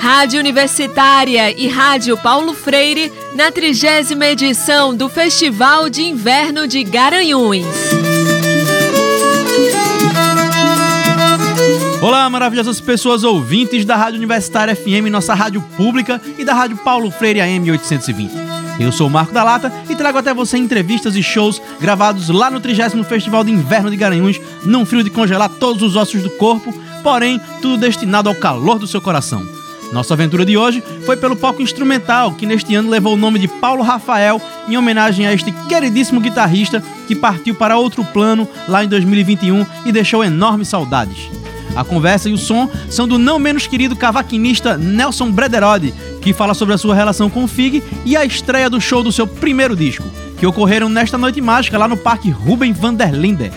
Rádio Universitária e Rádio Paulo Freire na trigésima edição do Festival de Inverno de Garanhuns. Olá, maravilhosas pessoas ouvintes da Rádio Universitária FM, nossa rádio pública, e da Rádio Paulo Freire AM 820. Eu sou o Marco da Lata e trago até você entrevistas e shows gravados lá no 30 Festival de Inverno de Garanhuns, num frio de congelar todos os ossos do corpo, porém tudo destinado ao calor do seu coração. Nossa aventura de hoje foi pelo palco instrumental, que neste ano levou o nome de Paulo Rafael, em homenagem a este queridíssimo guitarrista que partiu para outro plano lá em 2021 e deixou enormes saudades. A conversa e o som são do não menos querido cavaquinista Nelson Brederode, que fala sobre a sua relação com o Fig e a estreia do show do seu primeiro disco, que ocorreram nesta noite mágica lá no Parque Ruben van der Linde.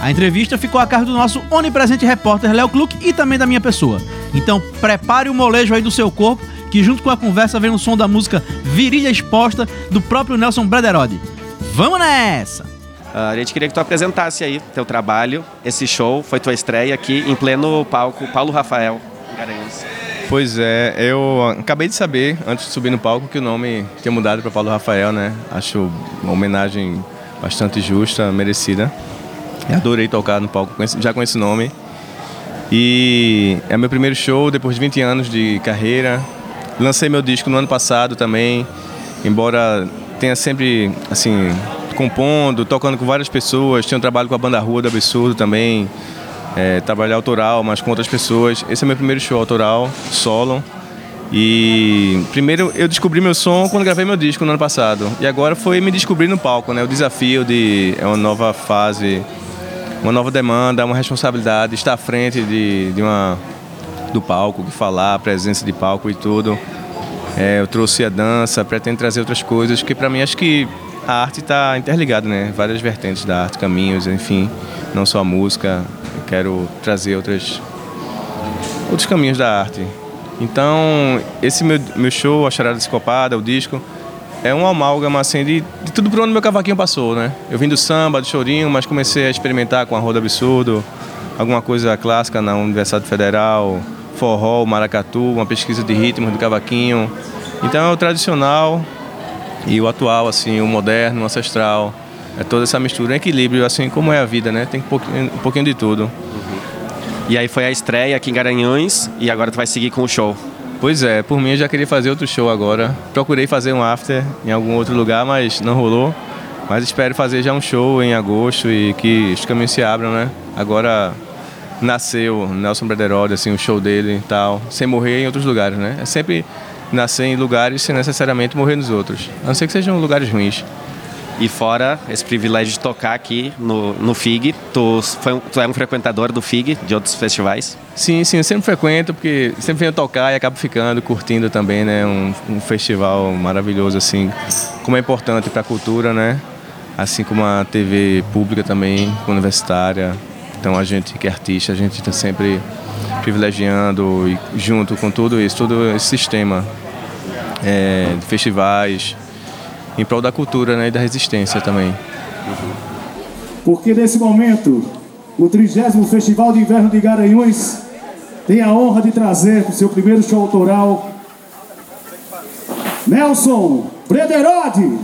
A entrevista ficou a cargo do nosso onipresente repórter Léo Kluck e também da minha pessoa. Então prepare o molejo aí do seu corpo, que junto com a conversa vem o som da música Virilha Exposta do próprio Nelson Brederode. Vamos nessa! Uh, a gente queria que tu apresentasse aí teu trabalho, esse show, foi tua estreia aqui em pleno palco Paulo Rafael Garanhuns. Pois é, eu acabei de saber, antes de subir no palco, que o nome tinha mudado para Paulo Rafael, né? Acho uma homenagem bastante justa, merecida. Adorei tocar no palco já com esse nome. E é meu primeiro show depois de 20 anos de carreira. Lancei meu disco no ano passado também, embora tenha sempre, assim, compondo, tocando com várias pessoas. Tinha um trabalho com a banda Rua do Absurdo também, é, trabalhar autoral, mas com outras pessoas. Esse é meu primeiro show autoral, solo. E primeiro eu descobri meu som quando gravei meu disco no ano passado. E agora foi me descobrir no palco, né? O desafio de é uma nova fase uma nova demanda, uma responsabilidade, estar à frente de, de uma, do palco, de falar, presença de palco e tudo. É, eu trouxe a dança, pretendo trazer outras coisas, que para mim acho que a arte está interligada, né? Várias vertentes da arte, caminhos, enfim, não só a música. Eu quero trazer outras, outros caminhos da arte. Então, esse meu, meu show, A Charada Escopada, o disco, é um amálgama assim de, de tudo por onde meu cavaquinho passou, né? Eu vim do samba, do chorinho, mas comecei a experimentar com a roda absurdo, alguma coisa clássica na Universidade Federal, forró, maracatu, uma pesquisa de ritmos do cavaquinho. Então é o tradicional e o atual, assim, o moderno, o ancestral. É toda essa mistura, um equilíbrio, assim como é a vida, né? Tem um pouquinho, um pouquinho de tudo. E aí foi a estreia aqui em Garanhões e agora tu vai seguir com o show. Pois é, por mim eu já queria fazer outro show agora. Procurei fazer um after em algum outro lugar, mas não rolou. Mas espero fazer já um show em agosto e que os caminhos se abram, né? Agora nasceu Nelson Brederode, assim, o show dele e tal, sem morrer em outros lugares, né? É sempre nascer em lugares sem necessariamente morrer nos outros. A não ser que sejam lugares ruins. E fora esse privilégio de tocar aqui no, no FIG, tu, foi, tu é um frequentador do FIG, de outros festivais? Sim, sim, eu sempre frequento, porque sempre venho tocar e acabo ficando, curtindo também, né? Um, um festival maravilhoso, assim, como é importante para a cultura, né? Assim como a TV pública também, universitária. Então a gente que é artista, a gente está sempre privilegiando e junto com tudo isso, todo esse sistema é, de festivais, em prol da cultura né, e da resistência também. Porque nesse momento, o 30 Festival de Inverno de Garanhuns tem a honra de trazer o seu primeiro show autoral Nelson Brederode.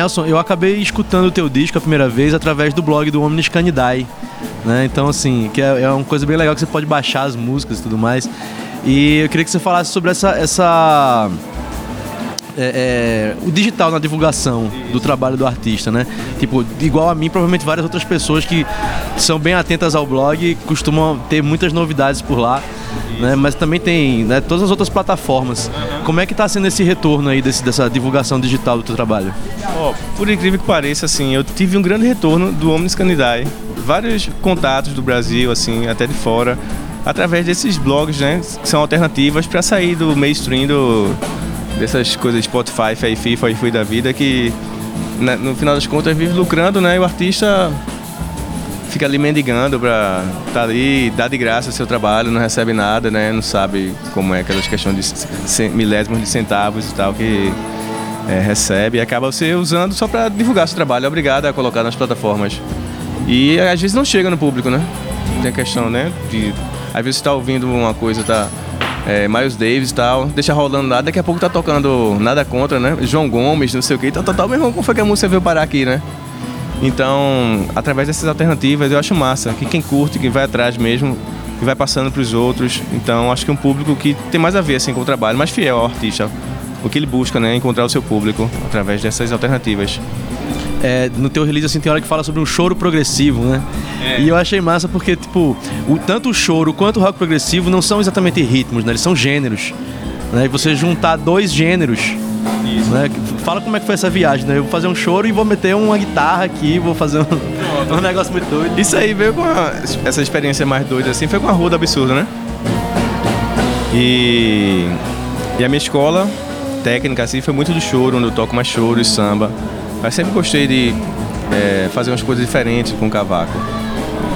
Nelson, eu acabei escutando o teu disco a primeira vez através do blog do Omnis Canidae, né? Então, assim, que é, é uma coisa bem legal que você pode baixar as músicas e tudo mais. E eu queria que você falasse sobre essa... essa é, é, o digital na divulgação do trabalho do artista, né? Tipo, igual a mim, provavelmente várias outras pessoas que são bem atentas ao blog costumam ter muitas novidades por lá. Né? Mas também tem né, todas as outras plataformas. Como é que está sendo esse retorno aí desse, dessa divulgação digital do teu trabalho? Oh, por incrível que pareça, assim, eu tive um grande retorno do Omnis Canidae. Vários contatos do Brasil, assim, até de fora, através desses blogs, né, que são alternativas para sair do mainstream do, dessas coisas Spotify, Fifi, Fifi da vida, que no final das contas vive lucrando, né, e o artista fica ali mendigando estar tá ali, dá de graça seu trabalho, não recebe nada, né? Não sabe como é aquelas questões de milésimos de centavos e tal que é, recebe e acaba você usando só para divulgar seu trabalho, é obrigado a colocar nas plataformas. E às vezes não chega no público, né? Tem a questão, né? De, às vezes você tá ouvindo uma coisa, tá. É, Miles Davis e tal, deixa rolando lá, daqui a pouco tá tocando nada contra, né? João Gomes, não sei o que, tal, tal, tal. Meu como foi que a música veio parar aqui, né? Então, através dessas alternativas, eu acho massa que quem curte, quem vai atrás mesmo, que vai passando para os outros. Então, acho que é um público que tem mais a ver assim com o trabalho, mais fiel ao artista. O que ele busca, né, é encontrar o seu público através dessas alternativas. É, no teu release assim tem hora que fala sobre um choro progressivo, né? É. E eu achei massa porque tipo, o, tanto o choro quanto o rock progressivo não são exatamente ritmos, né? Eles são gêneros. Né? E você juntar dois gêneros isso. Né? Fala como é que foi essa viagem, né? Eu vou fazer um choro e vou meter uma guitarra aqui, vou fazer um, um negócio muito doido. Isso aí veio com a, essa experiência mais doida assim, foi com a Rua do Absurdo, né? E, e a minha escola técnica assim foi muito do choro, onde eu toco mais choro e samba. Mas sempre gostei de é, fazer umas coisas diferentes com o cavaco.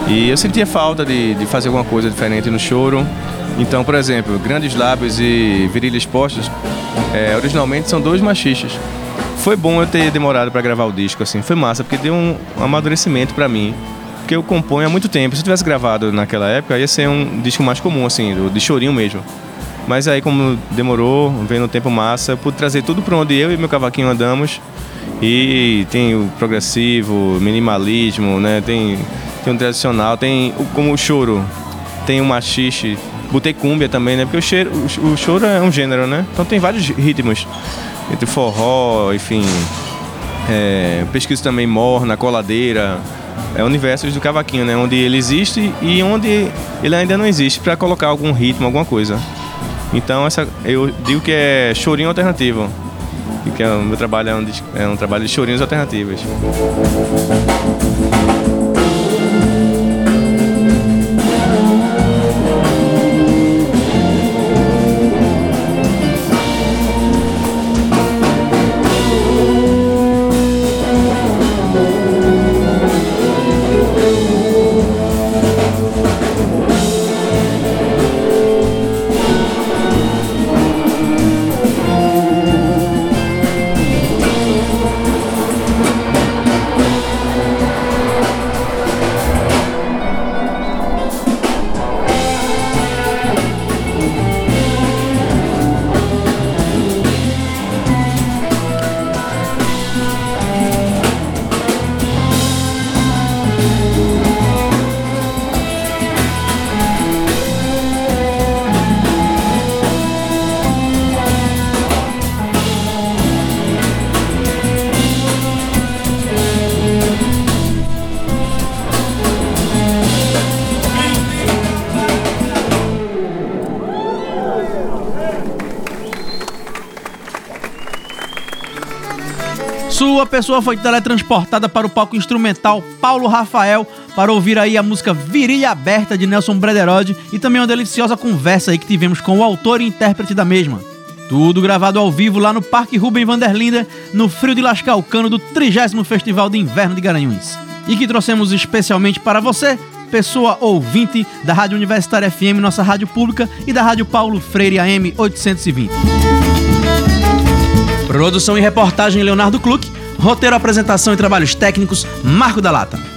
E eu sentia falta de, de fazer alguma coisa diferente no choro. Então, por exemplo, Grandes Lábios e Virilhas Postos, é, originalmente são dois machistas. Foi bom eu ter demorado para gravar o disco, assim, foi massa, porque deu um, amadurecimento para mim. Porque eu componho há muito tempo. Se eu tivesse gravado naquela época, ia ser um disco mais comum, assim, de chorinho mesmo. Mas aí, como demorou, vendo o tempo massa, eu pude trazer tudo para onde eu e meu cavaquinho andamos. E tem o progressivo, minimalismo, né? Tem, tem o tradicional, tem o, como o choro, tem o machixe, Botei cúmbia também, né? Porque o, cheiro, o, o choro é um gênero, né? Então tem vários ritmos. Entre forró, enfim. É, pesquiso também morna, coladeira. É universos do cavaquinho, né? Onde ele existe e onde ele ainda não existe, para colocar algum ritmo, alguma coisa. Então essa, eu digo que é chorinho alternativo. Que é, o meu trabalho é um, é um trabalho de chorinhos alternativos. Sua pessoa foi teletransportada para o palco instrumental Paulo Rafael para ouvir aí a música Virilha Aberta de Nelson Brederode e também uma deliciosa conversa aí que tivemos com o autor e intérprete da mesma. Tudo gravado ao vivo lá no Parque Rubem Vanderlinde, no frio de lascar do 30 Festival de Inverno de Garanhuns. E que trouxemos especialmente para você, pessoa ouvinte da Rádio Universitária FM, nossa rádio pública, e da Rádio Paulo Freire AM 820. Produção e reportagem Leonardo Kluck. Roteiro, apresentação e trabalhos técnicos Marco da Lata.